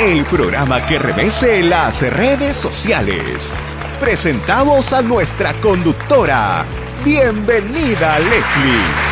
el programa que revese las redes sociales. Presentamos a nuestra conductora. Bienvenida, Leslie.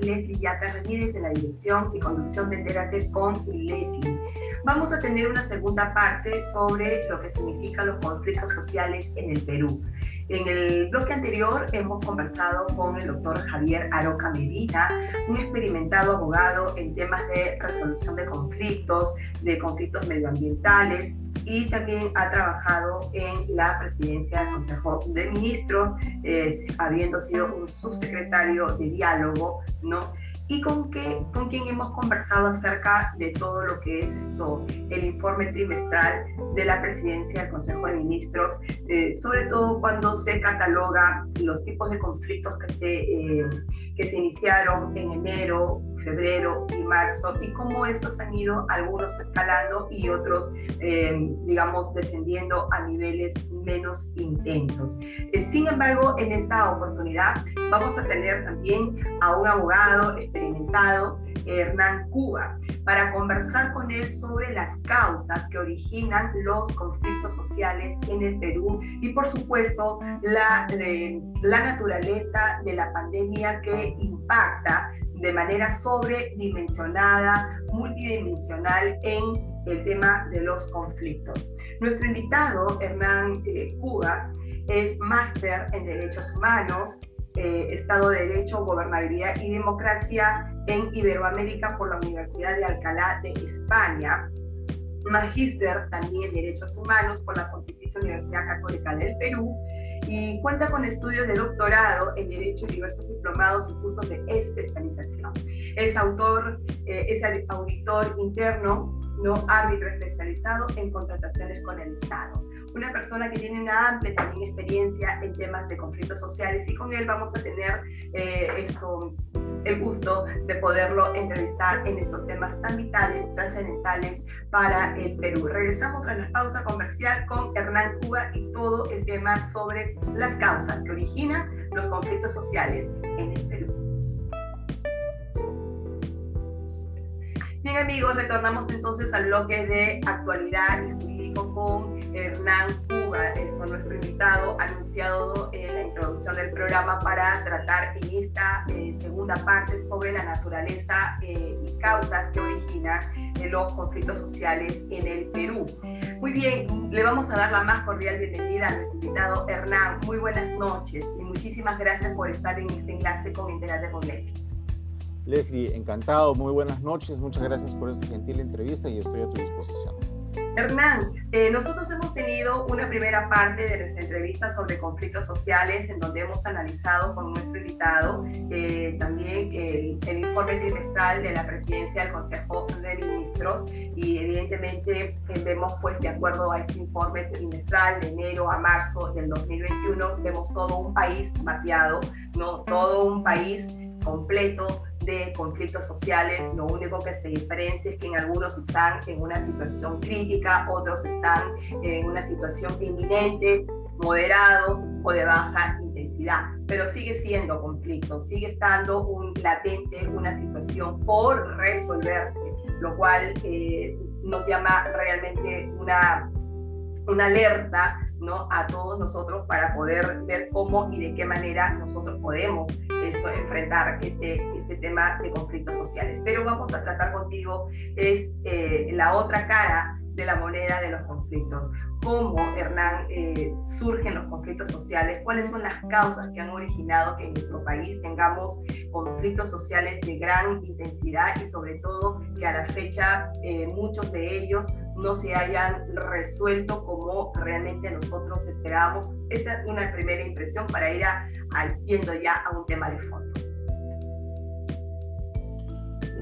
Leslie Yaca Ramírez en la dirección y conducción de Entérate con Leslie. Vamos a tener una segunda parte sobre lo que significan los conflictos sociales en el Perú. En el bloque anterior hemos conversado con el doctor Javier Aroca Medina, un experimentado abogado en temas de resolución de conflictos, de conflictos medioambientales y también ha trabajado en la presidencia del Consejo de Ministros, eh, habiendo sido un subsecretario de diálogo, ¿no? Y con, que, con quien hemos conversado acerca de todo lo que es esto, el informe trimestral de la presidencia del Consejo de Ministros, eh, sobre todo cuando se cataloga los tipos de conflictos que se, eh, que se iniciaron en enero, febrero y marzo y cómo estos han ido algunos escalando y otros, eh, digamos, descendiendo a niveles menos intensos. Eh, sin embargo, en esta oportunidad vamos a tener también a un abogado experimentado, Hernán Cuba, para conversar con él sobre las causas que originan los conflictos sociales en el Perú y, por supuesto, la, la naturaleza de la pandemia que impacta de manera sobredimensionada, multidimensional en el tema de los conflictos. Nuestro invitado, Hernán eh, Cuba, es máster en Derechos Humanos, eh, Estado de Derecho, Gobernabilidad y Democracia en Iberoamérica por la Universidad de Alcalá de España, magíster también en Derechos Humanos por la Pontificia Universidad Católica del Perú y cuenta con estudios de doctorado en Derecho y diversos diplomados y cursos de especialización. Es autor, eh, es auditor interno, no árbitro especializado en contrataciones con el Estado. Una persona que tiene una amplia también experiencia en temas de conflictos sociales y con él vamos a tener eh, esto, el gusto de poderlo entrevistar en estos temas tan vitales, trascendentales para el Perú. Regresamos a la pausa comercial con Hernán Cuba y todo el tema sobre las causas que originan los conflictos sociales en el Perú. Bien amigos, retornamos entonces al bloque de actualidad y con Hernán Cuba, esto nuestro invitado, anunciado en la introducción del programa para tratar en esta eh, segunda parte sobre la naturaleza eh, y causas que originan eh, los conflictos sociales en el Perú. Muy bien, le vamos a dar la más cordial bienvenida a nuestro invitado Hernán. Muy buenas noches y muchísimas gracias por estar en este enlace con Internet de Leslie. Leslie, encantado, muy buenas noches, muchas gracias por esta gentil entrevista y estoy a tu disposición. Hernán, eh, nosotros hemos tenido una primera parte de nuestra entrevista sobre conflictos sociales en donde hemos analizado con nuestro invitado eh, también el, informe trimestral de la presidencia del Consejo de Ministros y evidentemente eh, vemos pues de acuerdo a este informe trimestral de enero a marzo del 2021 vemos todo un país mapeado, ¿no? todo un país completo de conflictos sociales, lo único que se diferencia es que en algunos están en una situación crítica, otros están en una situación inminente, moderado o de baja intensidad, pero sigue siendo conflicto, sigue estando un latente, una situación por resolverse, lo cual eh, nos llama realmente una, una alerta ¿no? a todos nosotros para poder ver cómo y de qué manera nosotros podemos esto, enfrentar este, este tema de conflictos sociales. Pero vamos a tratar contigo es eh, la otra cara de la moneda de los conflictos. ¿Cómo, Hernán, eh, surgen los conflictos sociales? ¿Cuáles son las causas que han originado que en nuestro país tengamos conflictos sociales de gran intensidad y sobre todo que a la fecha eh, muchos de ellos no se hayan resuelto como realmente nosotros esperábamos. Esta es una primera impresión para ir a, yendo ya a un tema de fondo.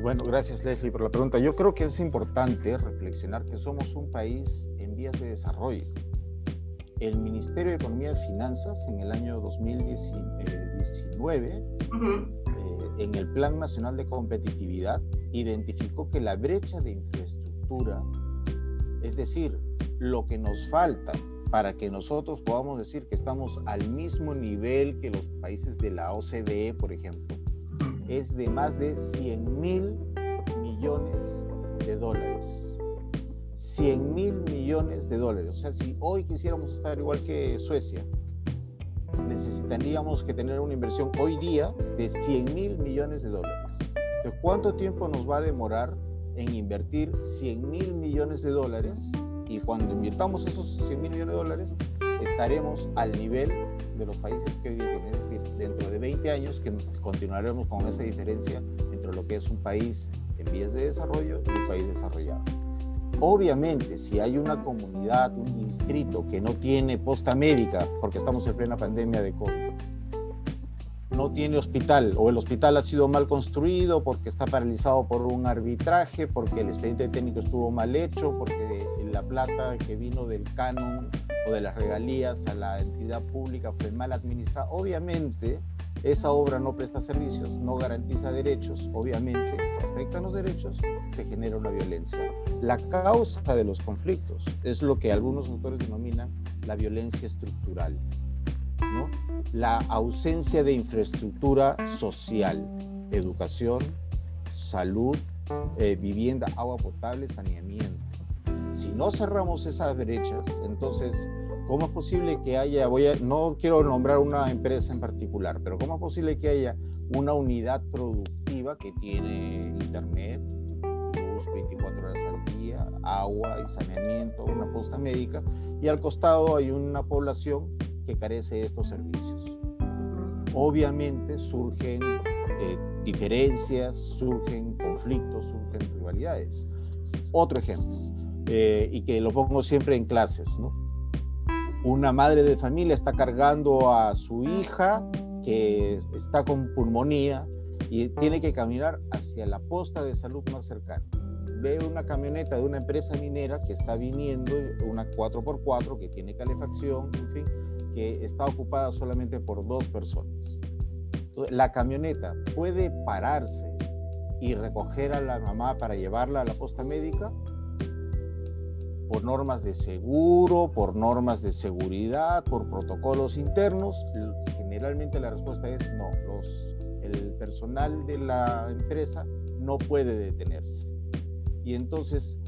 Bueno, gracias Leslie por la pregunta. Yo creo que es importante reflexionar que somos un país vías de desarrollo. El Ministerio de Economía y Finanzas en el año 2019, eh, en el Plan Nacional de Competitividad, identificó que la brecha de infraestructura Es decir, lo que nos falta para que nosotros podamos decir que estamos al mismo nivel que los países de la OCDE, por ejemplo, es de más de 100 mil millones de dólares. 100 mil millones de dólares. O sea, si hoy quisiéramos estar igual que Suecia, necesitaríamos que tener una inversión hoy día de 100 mil millones de dólares. Entonces, ¿cuánto tiempo nos va a demorar en invertir 100 mil millones de dólares? Y cuando invirtamos esos 100 mil millones de dólares, estaremos al nivel de los países que hoy día tienen. Es decir, dentro de 20 años que continuaremos con esa diferencia entre lo que es un país en vías de desarrollo y un país desarrollado. Obviamente, si hay una comunidad, un distrito que no tiene posta médica, porque estamos en plena pandemia de COVID, no tiene hospital o el hospital ha sido mal construido porque está paralizado por un arbitraje, porque el expediente técnico estuvo mal hecho, porque la plata que vino del canon o de las regalías a la entidad pública fue mal administrada, obviamente esa obra no presta servicios, no garantiza derechos, obviamente se afectan los derechos, se genera una violencia. La causa de los conflictos es lo que algunos autores denominan la violencia estructural, la ausencia de infraestructura social, educación, salud, eh, vivienda, agua potable, saneamiento. Si no cerramos esas brechas, entonces ¿Cómo es posible que haya, voy a, no quiero nombrar una empresa en particular, pero cómo es posible que haya una unidad productiva que tiene internet, luz 24 horas al día, agua y saneamiento, una posta médica, y al costado hay una población que carece de estos servicios? Obviamente surgen eh, diferencias, surgen conflictos, surgen rivalidades. Otro ejemplo, eh, y que lo pongo siempre en clases, ¿no? Una madre de familia está cargando a su hija que está con pulmonía y tiene que caminar hacia la posta de salud más cercana. Ve una camioneta de una empresa minera que está viniendo, una 4x4 que tiene calefacción, en fin, que está ocupada solamente por dos personas. la camioneta puede pararse y recoger a la mamá para llevarla a la posta médica por normas de seguro, por normas de seguridad, por protocolos internos? Generalmente la respuesta es no. Los, el personal de la empresa no puede detenerse. Y entonces,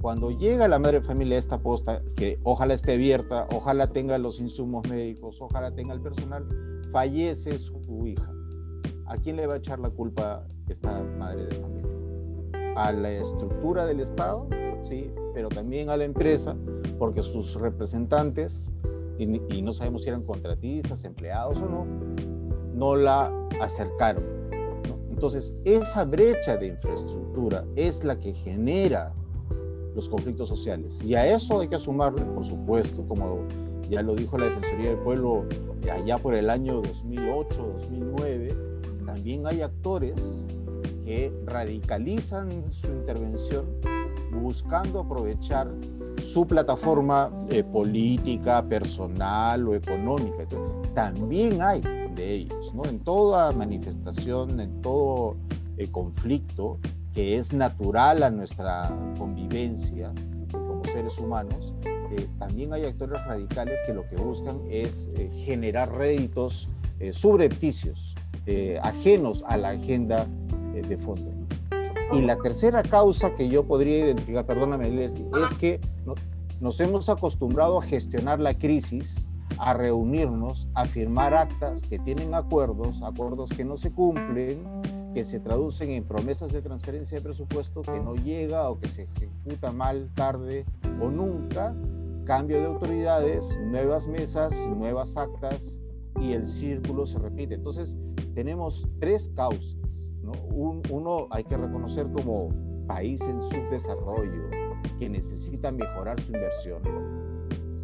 cuando llega la madre de familia a esta posta, que ojalá esté abierta, ojalá tenga los insumos médicos, ojalá tenga el personal, fallece su hija. ¿A quién le va a echar la culpa esta madre de familia? ¿A la estructura del Estado? ¿sí? Pero también a la empresa, porque sus representantes, y, no sabemos si eran contratistas, empleados o no, no la acercaron. Entonces, esa brecha de infraestructura es la que genera los conflictos sociales. Y a eso hay que sumarle, por supuesto, como ya lo dijo la Defensoría del Pueblo allá por el año 2008, 2009, también hay actores que radicalizan su intervención buscando aprovechar su plataforma eh, política, personal o económica. también hay de ellos, ¿no? En toda manifestación, en todo eh, conflicto que es natural a nuestra convivencia como seres humanos, eh, también hay actores radicales que lo que buscan es generar réditos subrepticios, ajenos a la agenda de fondo. Y la tercera causa que yo podría identificar, perdóname Leslie, es que nos hemos acostumbrado a gestionar la crisis, a reunirnos, a firmar actas que tienen acuerdos, acuerdos que no se cumplen, que se traducen en promesas de transferencia de presupuesto que no llega o que se ejecuta mal, tarde o nunca, cambio de autoridades, nuevas mesas, nuevas actas y el círculo se repite. Entonces, tenemos tres causas uno hay que reconocer como país en subdesarrollo que necesita mejorar su inversión.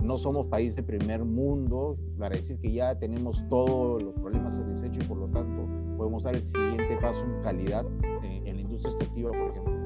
No somos país de primer mundo para decir que ya tenemos todos los problemas satisfechos y por lo tanto podemos dar el siguiente paso en calidad en, en la industria extractiva, por ejemplo.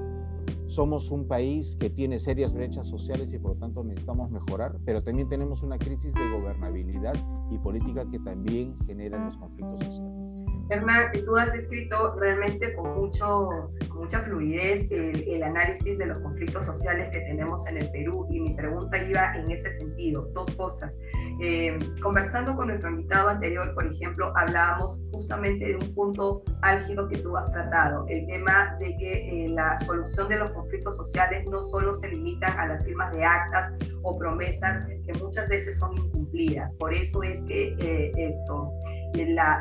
Somos un país que tiene serias brechas sociales y por lo tanto necesitamos mejorar, pero también tenemos una crisis de gobernabilidad y política que también generan los conflictos sociales. Hernán, tú has escrito realmente con, mucho, mucha fluidez el, análisis de los conflictos sociales que tenemos en el Perú y mi pregunta iba en ese sentido, dos cosas. Eh, conversando con nuestro invitado anterior, por ejemplo, hablábamos justamente de un punto álgido que tú has tratado, el tema de que eh, la solución de los conflictos sociales no solo se limitan a las firmas de actas o promesas que muchas veces son incumplidas. Por eso es que eh, esto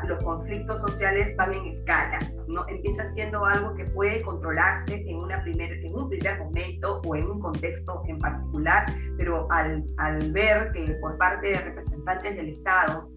los conflictos sociales van en escala, ¿no? Empieza siendo algo que puede controlarse en, una primer, en un primer momento o en un contexto en particular, pero al, al ver que por parte de representantes del Estado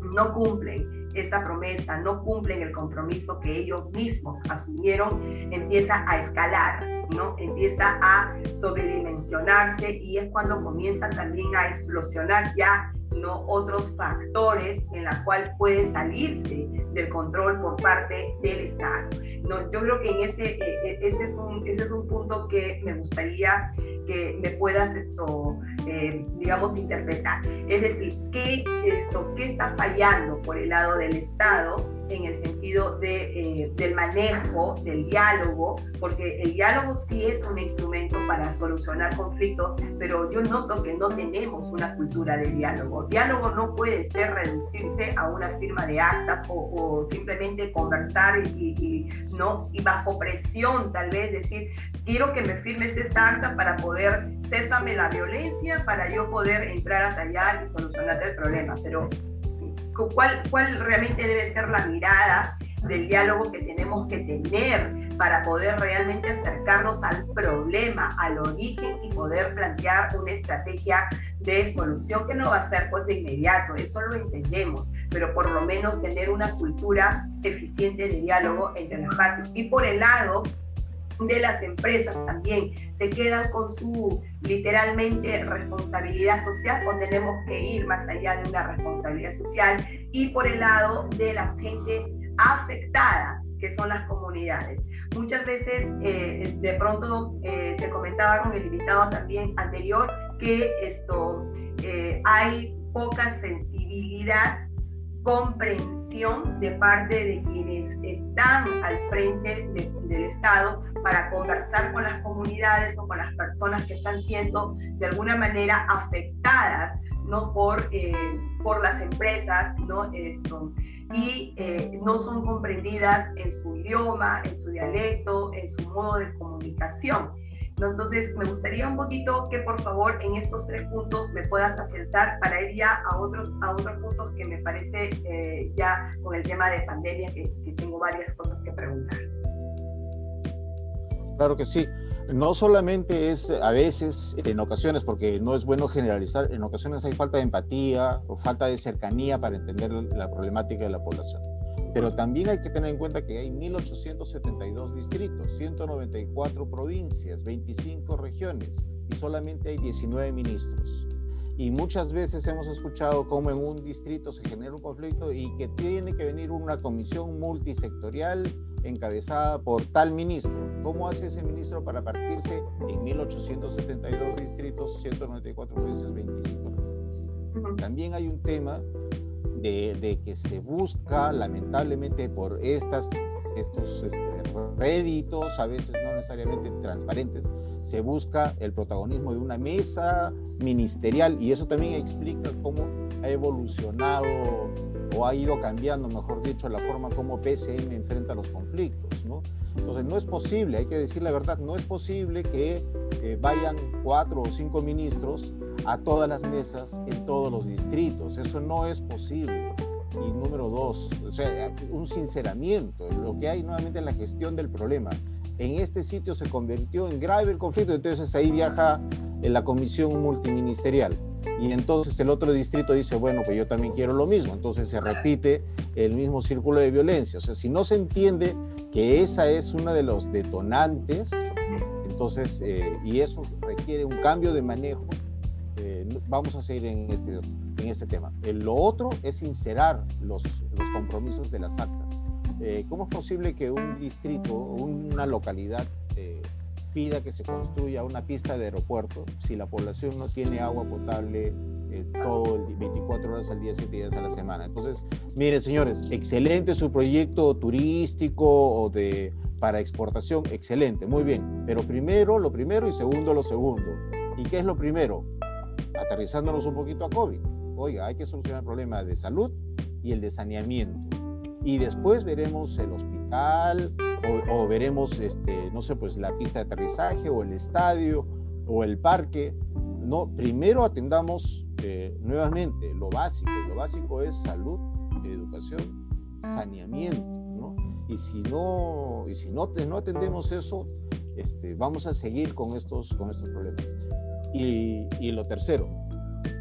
no cumplen esta promesa, no cumplen el compromiso que ellos mismos asumieron, empieza a escalar, ¿no? Empieza a sobredimensionarse y es cuando comienza también a explosionar ya ¿no? otros factores en la cual puede salirse del control por parte del Estado. ¿no? Yo creo que en ese, eh, eh, ese, es un, ese es un punto que me gustaría que me puedas esto, eh, digamos, interpretar. Es decir, ¿qué, esto, ¿qué está fallando por el lado del Estado en el sentido de, eh, del manejo, del diálogo, porque el diálogo sí es un instrumento para solucionar conflictos, pero yo noto que no tenemos una cultura de diálogo. Diálogo no puede ser reducirse a una firma de actas o, simplemente conversar y, no y bajo presión tal vez decir quiero que me firmes esta acta para poder césame la violencia para yo poder entrar a tallar y solucionar el problema, pero cuál, cuál realmente debe ser la mirada del diálogo que tenemos que tener para poder realmente acercarnos al problema, al origen y poder plantear una estrategia de solución que no va a ser pues de inmediato, eso lo entendemos, pero por lo menos tener una cultura eficiente de diálogo entre las partes. Y por el lado de las empresas también se quedan con su literalmente responsabilidad social o tenemos que ir más allá de una responsabilidad social y por el lado de la gente afectada que son las comunidades. Muchas veces eh, de pronto eh, se comentaba con el invitado también anterior que esto eh, hay poca sensibilidad comprensión de parte de quienes están al frente del Estado para conversar con las comunidades o con las personas que están siendo de alguna manera afectadas ¿no? por, eh, por las empresas ¿no? Esto, y eh, no son comprendidas en su idioma, en su dialecto, en su modo de comunicación. Entonces, me gustaría un poquito que por favor en estos tres puntos me puedas afianzar para ir ya a otros, a otros puntos que me parece eh, ya con el tema de pandemia, que, que tengo varias cosas que preguntar. Claro que sí. No solamente es a veces, en ocasiones, porque no es bueno generalizar, en ocasiones hay falta de empatía o falta de cercanía para entender la problemática de la población pero también hay que tener en cuenta que hay 1.872 distritos, 194 provincias, 25 regiones y solamente hay 19 ministros. Y muchas veces hemos escuchado cómo en un distrito se genera un conflicto y que tiene que venir una comisión multisectorial encabezada por tal ministro. ¿Cómo hace ese ministro para partirse en 1.872 distritos, 194 provincias, 25 regiones? También hay un tema de, que se busca, lamentablemente, por estas, estos este, réditos, a veces no necesariamente transparentes, se busca el protagonismo de una mesa ministerial y eso también explica cómo ha evolucionado o ha ido cambiando, mejor dicho, la forma como PCM enfrenta los conflictos, ¿no? Entonces no es posible, hay que decir la verdad, no es posible que eh, vayan cuatro o cinco ministros a todas las mesas en todos los distritos. Eso no es posible. Y número dos, o sea, un sinceramiento, lo que hay nuevamente en la gestión del problema. En este sitio se convirtió en grave el conflicto, entonces ahí viaja en la comisión multiministerial. Y entonces el otro distrito dice, bueno, pues yo también quiero lo mismo. Entonces se repite el mismo círculo de violencia. O sea, si no se entiende que esa es una de los detonantes, entonces, eh, y eso requiere un cambio de manejo, vamos a seguir en este, en este tema. lo otro es sincerar los, los compromisos de las actas. Eh, ¿Cómo es posible que un distrito una localidad eh, pida que se construya una pista de aeropuerto si la población no tiene agua potable eh, todo el 24 horas al día, 7 días a la semana. Entonces, miren, señores, excelente su proyecto turístico o de para exportación, excelente, muy bien. Pero primero lo primero y segundo lo segundo. ¿Y qué es lo primero? Aterrizándonos un poquito a COVID. Oiga, hay que solucionar el problema de salud y el de saneamiento. Y después veremos el hospital o, veremos, este, no sé, pues la pista de aterrizaje o el estadio o el parque. No, primero atendamos eh, nuevamente lo básico. Lo básico es salud, educación, saneamiento y si no, y si no, no atendemos eso, este, vamos a seguir con estos, con estos problemas. Y, lo tercero,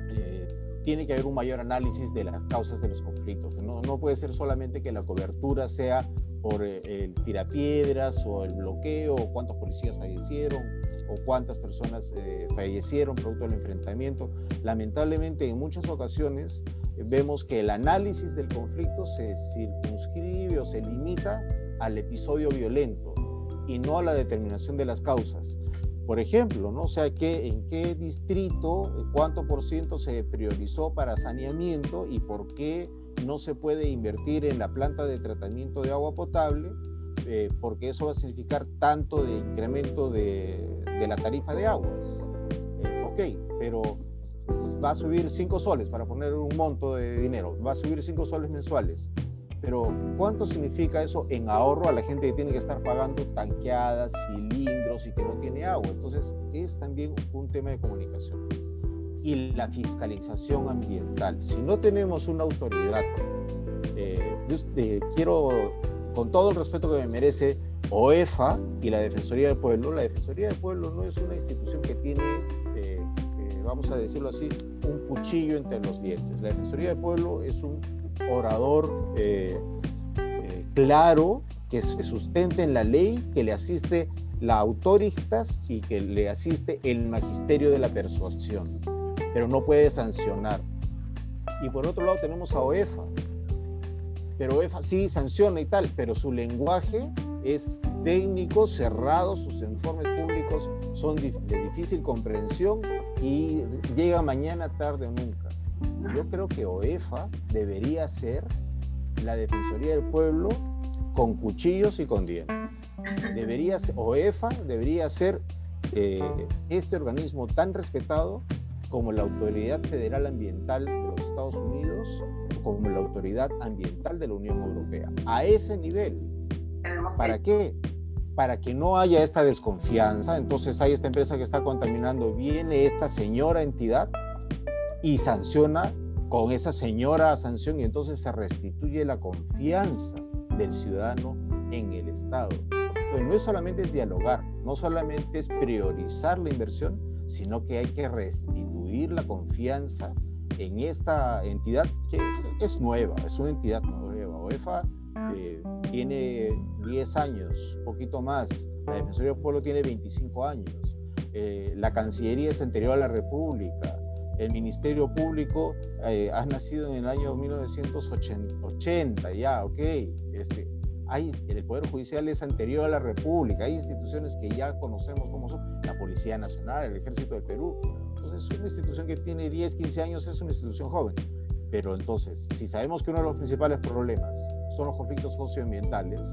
eh, tiene que haber un mayor análisis de las causas de los conflictos. No, no puede ser solamente que la cobertura sea por eh, el tirapiedras o el bloqueo, o cuántos policías fallecieron, o cuántas personas eh, fallecieron producto del enfrentamiento. Lamentablemente, en muchas ocasiones vemos que el análisis del conflicto se circunscribe o se limita al episodio violento y no a la determinación de las causas. Por ejemplo, ¿no? O sea, ¿qué, ¿en qué distrito, cuánto por ciento se priorizó para saneamiento y por qué no se puede invertir en la planta de tratamiento de agua potable? Eh, porque eso va a significar tanto de incremento de, la tarifa de aguas. Eh, ok, pero va a subir 5 soles, para poner un monto de dinero, va a subir 5 soles mensuales. Pero ¿cuánto significa eso en ahorro a la gente que tiene que estar pagando tanqueadas, cilindros y que no tiene agua? Entonces es también un tema de comunicación. Y la fiscalización ambiental. Si no tenemos una autoridad, eh, eh, quiero, con todo el respeto que me merece, OEFA y la Defensoría del Pueblo, la Defensoría del Pueblo no es una institución que tiene vamos a decirlo así, un cuchillo entre los dientes. La Defensoría del Pueblo es un orador eh, eh, claro que se sustente en la ley, que le asiste la autoritas y que le asiste el magisterio de la persuasión, pero no puede sancionar. Y por otro lado tenemos a OEFA, pero OEFA sí sanciona y tal, pero su lenguaje es técnico, cerrado, sus informes públicos son de difícil comprensión y llega mañana, tarde o nunca. Yo creo que OEFA debería ser la Defensoría del Pueblo con cuchillos y con dientes. Debería ser, OEFA debería ser eh, este organismo tan respetado como la Autoridad Federal Ambiental de los Estados Unidos, como la Autoridad Ambiental de la Unión Europea. A ese nivel. ¿Para qué? para que no haya esta desconfianza. Entonces hay esta empresa que está contaminando, viene esta señora entidad y sanciona con esa señora sanción y entonces se restituye la confianza del ciudadano en el Estado. Entonces no es solamente es dialogar, no solamente es priorizar la inversión, sino que hay que restituir la confianza en esta entidad que es nueva, es una entidad nueva. OEFA eh, tiene 10 años, poquito más. La Defensoría del Pueblo tiene 25 años. Eh, la Cancillería es anterior a la República. El Ministerio Público eh, ha nacido en el año 1980, ya, ok. Este, hay, el Poder Judicial es anterior a la República. Hay instituciones que ya conocemos como son la Policía Nacional, el Ejército del Perú. Entonces, es una institución que tiene 10, 15 años, es una institución joven. Pero entonces, si sabemos que uno de los principales problemas son los conflictos socioambientales,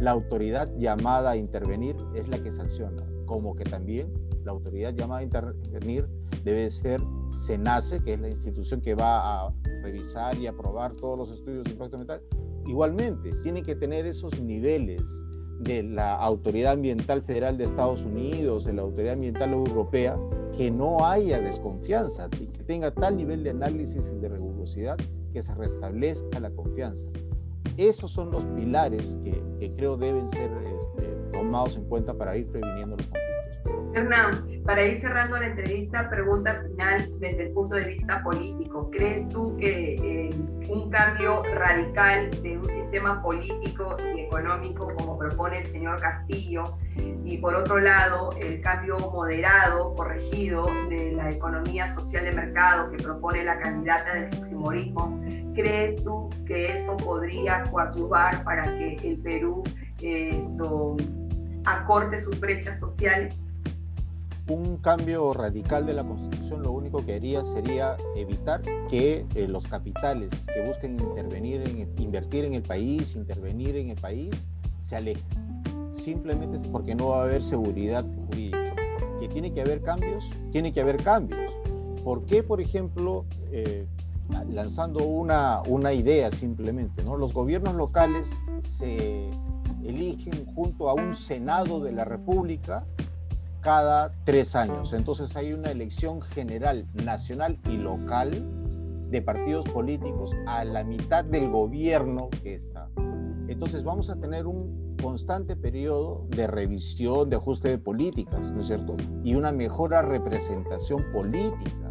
la autoridad llamada a intervenir es la que sanciona, como que también la autoridad llamada a intervenir debe ser SENACE, que es la institución que va a revisar y aprobar todos los estudios de impacto ambiental. Igualmente, tiene que tener esos niveles de la Autoridad Ambiental Federal de Estados Unidos, de la Autoridad Ambiental Europea, que no haya desconfianza y que tenga tal nivel de análisis y de rigurosidad que se restablezca la confianza. Esos son los pilares que, que creo deben ser este, tomados en cuenta para ir previniendo los conflictos. Hernán, para ir cerrando la entrevista, pregunta final desde el punto de vista político. ¿Crees tú que eh, un cambio radical de un sistema político y económico como propone el señor Castillo y por otro lado el cambio moderado, corregido de la economía social de mercado que propone la candidata del Fujimorismo, ¿crees tú que eso podría coadyuvar para que el Perú eh, esto, acorte sus brechas sociales? un cambio radical de la Constitución lo único que haría sería evitar que eh, los capitales que busquen intervenir, en, invertir en el país, intervenir en el país, se alejen. Simplemente porque no va a haber seguridad jurídica. Que tiene que haber cambios, tiene que haber cambios. ¿Por qué, por ejemplo, eh, lanzando una, una idea simplemente, ¿no? los gobiernos locales se eligen junto a un Senado de la República cada tres años. Entonces hay una elección general, nacional y local de partidos políticos a la mitad del gobierno que está. Entonces vamos a tener un constante periodo de revisión, de ajuste de políticas, ¿no es cierto? Y una mejora representación política.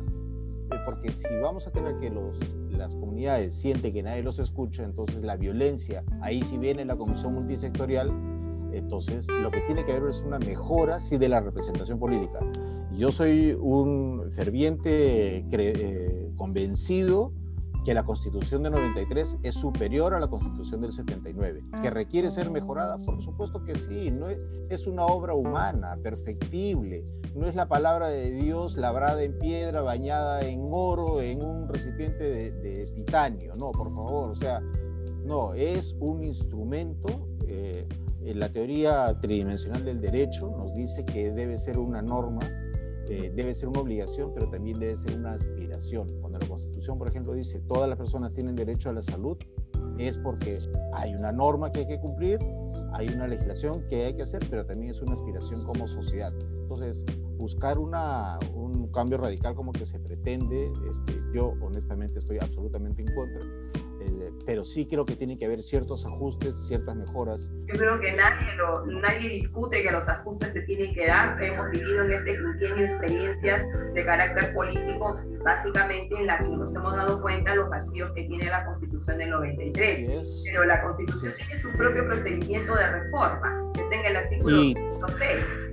Eh, porque si vamos a tener que los, las comunidades sienten que nadie los escucha, entonces la violencia, ahí sí viene la comisión multisectorial, entonces, lo que tiene que haber es una mejora, sí, de la representación política. Yo soy un ferviente eh, convencido que la Constitución de 93 es superior a la Constitución del 79, que requiere ser mejorada, por supuesto que sí, no es, una obra humana, perfectible, no es la palabra de Dios labrada en piedra, bañada en oro, en un recipiente de, titanio, no, por favor, o sea, no, es un instrumento eh, eh, la teoría tridimensional del derecho nos dice que debe ser una norma, eh, debe ser una obligación, pero también debe ser una aspiración. Cuando la Constitución, por ejemplo, dice todas las personas tienen derecho a la salud, es porque hay una norma que hay que cumplir, hay una legislación que hay que hacer, pero también es una aspiración como sociedad. Entonces, buscar una, un cambio radical como que se pretende, este, yo honestamente estoy absolutamente en contra pero sí creo que tiene que haber ciertos ajustes, ciertas mejoras. Yo creo que nadie, lo, nadie discute que los ajustes se tienen que dar. Hemos vivido en este quinquenio experiencias de carácter político, básicamente en las que nos hemos dado cuenta los vacíos que tiene la Constitución del 93. Pero la Constitución tiene su propio procedimiento de reforma, está en el artículo 6.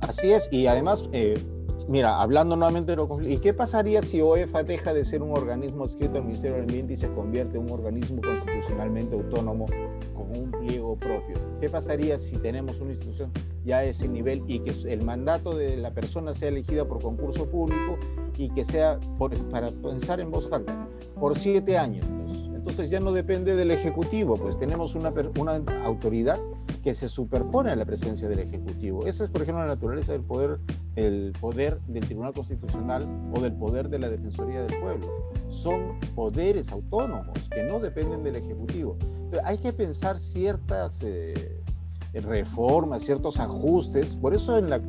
Así es, y además... Eh, mira, hablando nuevamente de lo ¿y qué pasaría si OEFA deja de ser un organismo adscrito al Ministerio del Ambiente y se convierte en un organismo constitucionalmente autónomo con un pliego propio? ¿Qué pasaría si tenemos una institución ya a ese nivel y que el mandato de la persona sea elegida por concurso público y que sea, para pensar en voz alta, por siete años? Entonces ya no depende del Ejecutivo, pues tenemos una autoridad que se superpone a la presencia del Ejecutivo. Esa es, por ejemplo, la naturaleza del poder, el poder del Tribunal Constitucional o del poder de la Defensoría del Pueblo. Son poderes autónomos que no dependen del Ejecutivo. Entonces, hay que pensar ciertas eh, reformas, ciertos ajustes. Por eso en la,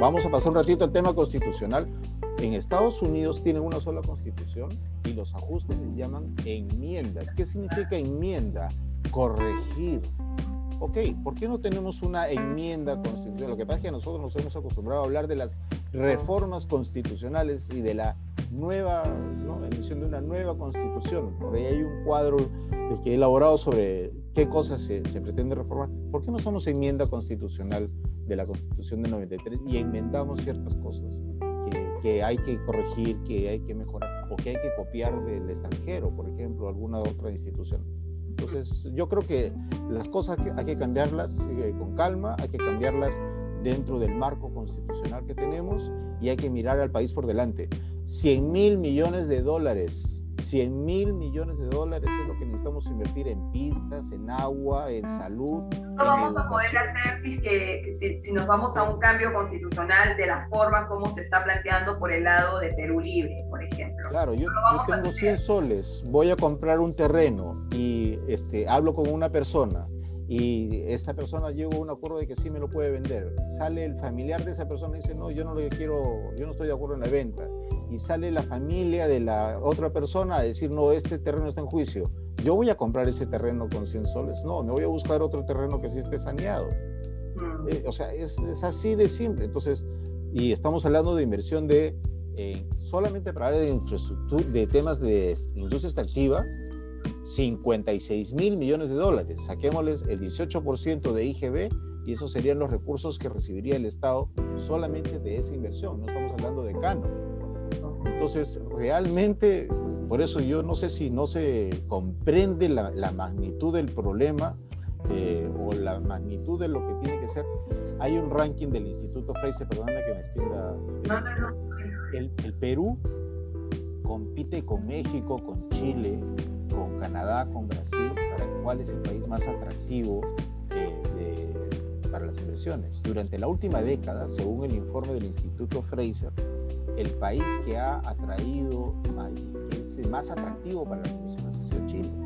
vamos a pasar un ratito al tema constitucional. En Estados Unidos tienen una sola constitución y los ajustes se llaman enmiendas. ¿Qué significa enmienda? Corregir. Ok, ¿por qué no tenemos una enmienda constitucional? Lo que pasa es que nosotros nos hemos acostumbrado a hablar de las reformas constitucionales y de la nueva, ¿no? emisión de una nueva constitución. Por ahí hay un cuadro que he elaborado sobre qué cosas se, se pretende reformar. ¿Por qué no somos enmienda constitucional de la constitución de 93 y enmendamos ciertas cosas? que, hay que corregir, que hay que mejorar o que hay que copiar del extranjero, por ejemplo, alguna otra institución. Entonces, yo creo que las cosas hay que cambiarlas eh, con calma, hay que cambiarlas dentro del marco constitucional que tenemos y hay que mirar al país por delante. 100 mil millones de dólares 100 mil millones de dólares es lo que necesitamos invertir en pistas, en agua, en salud. No vamos a poder hacer si, que, si, nos vamos a un cambio constitucional de la forma como se está planteando por el lado de Perú Libre, ejemplo. Claro, yo, tengo 100 soles, voy a comprar un terreno y este, hablo con una persona y esa persona llegó a un acuerdo de que sí me lo puede vender. Sale el familiar de esa persona y dice, no, yo no lo quiero, yo no estoy de acuerdo en la venta y sale la familia de la otra persona a decir, no, este terreno está en juicio, yo voy a comprar ese terreno con 100 soles, no, me voy a buscar otro terreno que sí esté saneado. Mm. Eh, o sea, es, es, así de simple. Entonces, y estamos hablando de inversión de, solamente para área de infraestructura, de temas de industria extractiva, 56 mil millones de dólares. Saquémosles el 18% de IGB y esos serían los recursos que recibiría el Estado solamente de esa inversión. No estamos hablando de cano. Entonces, realmente, por eso yo no sé si no se comprende la, magnitud del problema eh, o la magnitud de lo que tiene que ser, hay un ranking del Instituto Fraser, perdóname que me extienda. No. El, el Perú compite con México, con Chile, con Canadá, con Brasil, para cuál es el país más atractivo eh, para las inversiones. Durante la última década, según el informe del Instituto Fraser, el país que ha atraído, que es más atractivo para las inversiones ha sido Chile.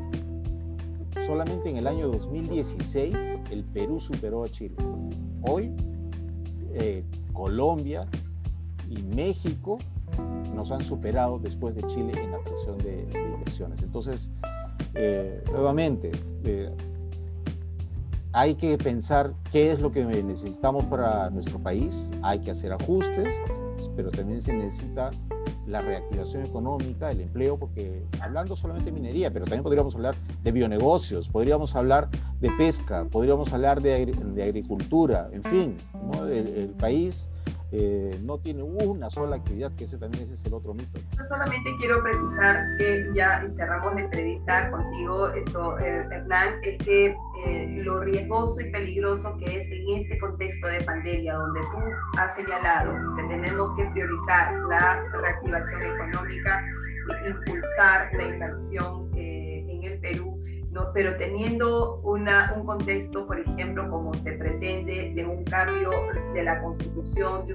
Solamente en el año 2016 el Perú superó a Chile. Hoy eh, Colombia y México nos han superado después de Chile en la atracción de, inversiones. Entonces, eh, nuevamente, eh, hay que pensar qué es lo que necesitamos para nuestro país, hay que hacer ajustes, pero también se necesita la reactivación económica, el empleo, porque hablando solamente de minería, pero también podríamos hablar de bionegocios, podríamos hablar de pesca, podríamos hablar de, agricultura, en fin, el país eh, no tiene una sola actividad, que ese también ese es el otro mito. Yo solamente quiero precisar que ya cerramos la entrevista contigo, esto, eh, Hernán, es que eh, lo riesgoso y peligroso que es en este contexto de pandemia, donde tú has señalado que tenemos que priorizar la reactivación económica e impulsar la inversión en el Perú ¿no? pero teniendo una, un contexto, por ejemplo, como se pretende, de un cambio de la constitución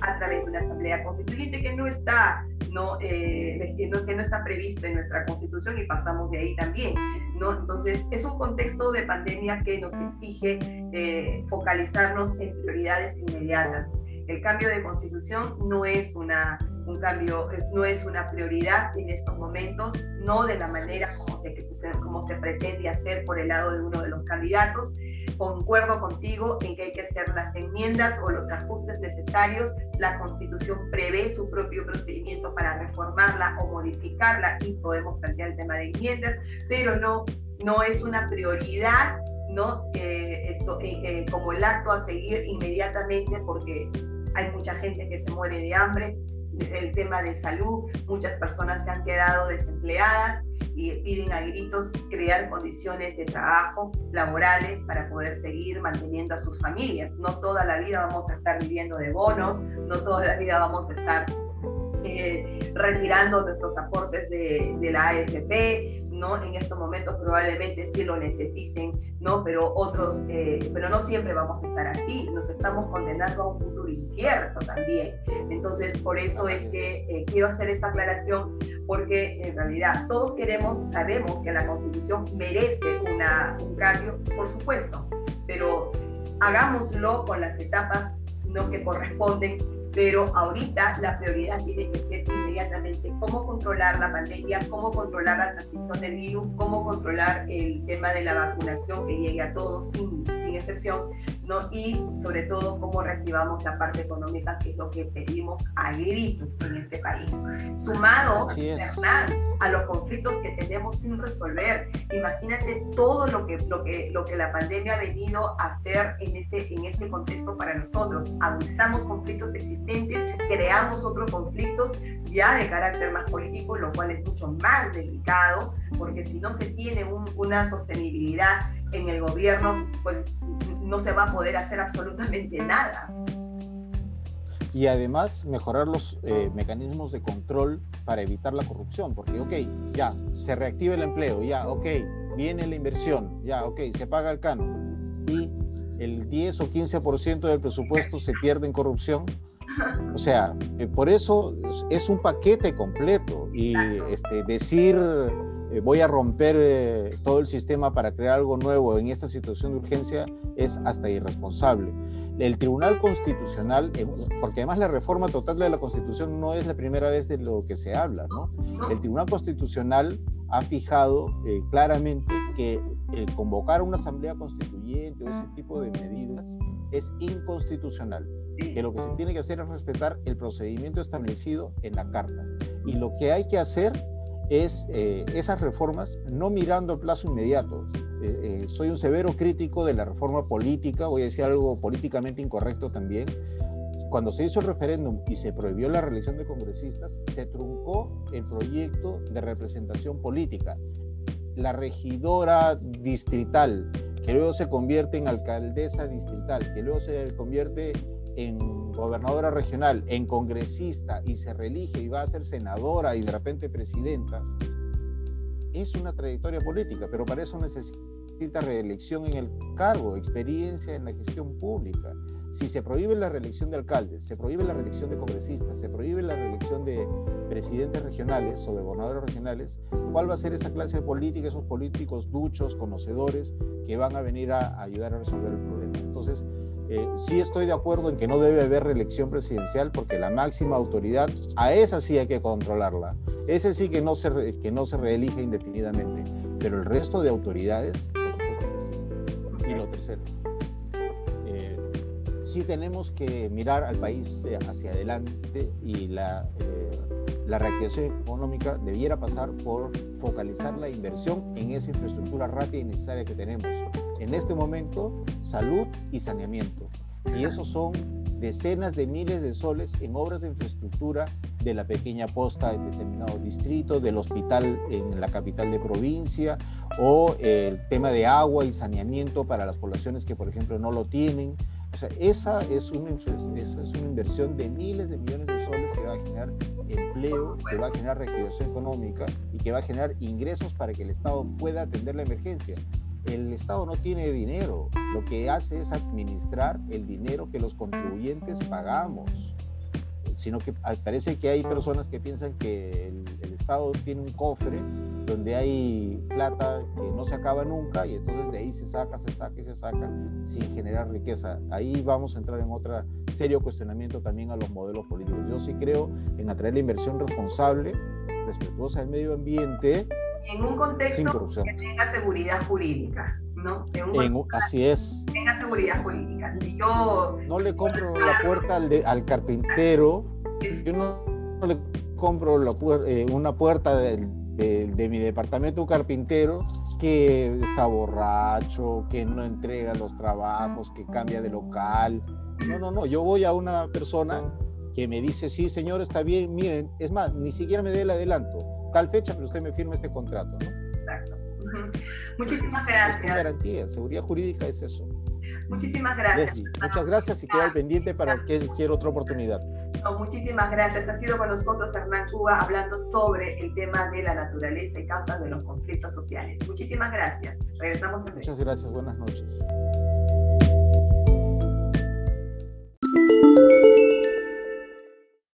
a través de una asamblea constituyente que no está, ¿no? Eh, que, no, está previsto en nuestra constitución y partamos de ahí también. ¿no? Entonces, es un contexto de pandemia que nos exige eh, focalizarnos en prioridades inmediatas. El cambio de constitución no es una, un cambio, no es una prioridad en estos momentos, no de la manera como se, como se pretende hacer por el lado de uno de los candidatos. Concuerdo contigo en que hay que hacer las enmiendas o los ajustes necesarios. La constitución prevé su propio procedimiento para reformarla o modificarla y podemos plantear el tema de enmiendas, pero no, no es una prioridad ¿no? Eh, esto, eh, eh, como el acto a seguir inmediatamente porque hay mucha gente que se muere de hambre, el tema de salud, muchas personas se han quedado desempleadas y piden a gritos crear condiciones de trabajo laborales para poder seguir manteniendo a sus familias. No toda la vida vamos a estar viviendo de bonos, no toda la vida vamos a estar eh, retirando nuestros aportes de, de la AFP, ¿no? En estos momentos probablemente sí lo necesiten, ¿no? Pero otros, eh, pero no siempre vamos a estar así, nos estamos condenando a un futuro incierto también. Entonces, por eso es que eh, quiero hacer esta aclaración, porque en realidad todos queremos, sabemos que la Constitución merece una, un cambio, por supuesto, pero hagámoslo con las etapas ¿no? que corresponden pero ahorita la prioridad tiene que ser inmediatamente cómo controlar la pandemia, cómo controlar la transmisión del virus, cómo controlar el tema de la vacunación que llegue a todos sin, sin excepción, ¿no? y sobre todo cómo reactivamos la parte económica, que es lo que pedimos a gritos en este país. Sumado, a los conflictos que tenemos sin resolver, imagínate todo lo que, lo que, lo que la pandemia ha venido a hacer en este, en este contexto para nosotros. Agudizamos conflictos existentes creamos otros conflictos ya de carácter más político, lo cual es mucho más delicado, porque si no se tiene una sostenibilidad en el gobierno, pues no se va a poder hacer absolutamente nada. Y además mejorar los eh, mecanismos de control para evitar la corrupción, porque, ok, ya, se reactiva el empleo, ya, ok, viene la inversión, ya, ok, se paga el canon, y el 10 o 15% del presupuesto se pierde en corrupción, o sea, eh, por eso es un paquete completo y este, decir eh, voy a romper eh, todo el sistema para crear algo nuevo en esta situación de urgencia es hasta irresponsable. El Tribunal Constitucional, porque además la reforma total de la Constitución no es la primera vez de lo que se habla, ¿no? El Tribunal Constitucional ha fijado claramente que convocar una asamblea constituyente o ese tipo de medidas es inconstitucional que lo que se tiene que hacer es respetar el procedimiento establecido en la Carta. Y lo que hay que hacer es eh, esas reformas no mirando el plazo inmediato. Eh, eh, soy un severo crítico de la reforma política, voy a decir algo políticamente incorrecto también. Cuando se hizo el referéndum y se prohibió la reelección de congresistas, se truncó el proyecto de representación política. La regidora distrital que luego se convierte en alcaldesa distrital, que luego se convierte en gobernadora regional, en congresista y se reelige y va a ser senadora y de repente presidenta, es una trayectoria política, pero para eso necesita reelección en el cargo, experiencia en la gestión pública. Si se prohíbe la reelección de alcaldes, se prohíbe la reelección de congresistas, se prohíbe la reelección de presidentes regionales o de gobernadores regionales, ¿cuál va a ser esa clase política, esos políticos duchos, conocedores, que van a venir a ayudar a resolver el problema? Entonces, eh, sí estoy de acuerdo en que no debe haber reelección presidencial porque la máxima autoridad, a esa sí hay que controlarla. Ese sí que no se, que no se reelige indefinidamente. Pero el resto de autoridades, por supuesto que sí. Y lo tercero, sí tenemos que mirar al país eh, hacia adelante y la, la reactivación económica debiera pasar por focalizar la inversión en esa infraestructura rápida y necesaria que tenemos en este momento salud y saneamiento. Y esos son decenas de miles de soles en obras de infraestructura de la pequeña posta en determinado distrito, del hospital en la capital de provincia o el tema de agua y saneamiento para las poblaciones que, por ejemplo, no lo tienen. O sea, esa es una, esa es una inversión de miles de millones de soles que va a generar empleo, que va a generar reactivación económica y que va a generar ingresos para que el Estado pueda atender la emergencia. El Estado no tiene dinero, lo que hace es administrar el dinero que los contribuyentes pagamos, sino que parece que hay personas que piensan que el, Estado tiene un cofre donde hay plata que no se acaba nunca y entonces de ahí se saca, se saca y se saca sin generar riqueza. Ahí vamos a entrar en otro serio cuestionamiento también a los modelos políticos. Yo sí creo en atraer la inversión responsable, respetuosa del medio ambiente, en un contexto que tenga seguridad jurídica. ¿no? así es. Tenga seguridad jurídica. Si yo no le compro la puerta al, al carpintero, yo no, le compro la, eh, una puerta de, de, mi departamento carpintero que está borracho, que no entrega los trabajos, que cambia de local. No, no, no. Yo voy a una persona que me dice, sí, señor, está bien, miren, es más, ni siquiera me dé el adelanto tal fecha, pero usted me firma este contrato. ¿no? Exacto. Muchísimas gracias. Es garantía, seguridad jurídica es eso. Muchísimas gracias. Muchas gracias y queda al pendiente para cualquier otra oportunidad. No, muchísimas gracias. Ha sido con nosotros Hernán Cuba hablando sobre el tema de la naturaleza y causas de los conflictos sociales. Muchísimas gracias. Regresamos en Muchas gracias. Buenas noches.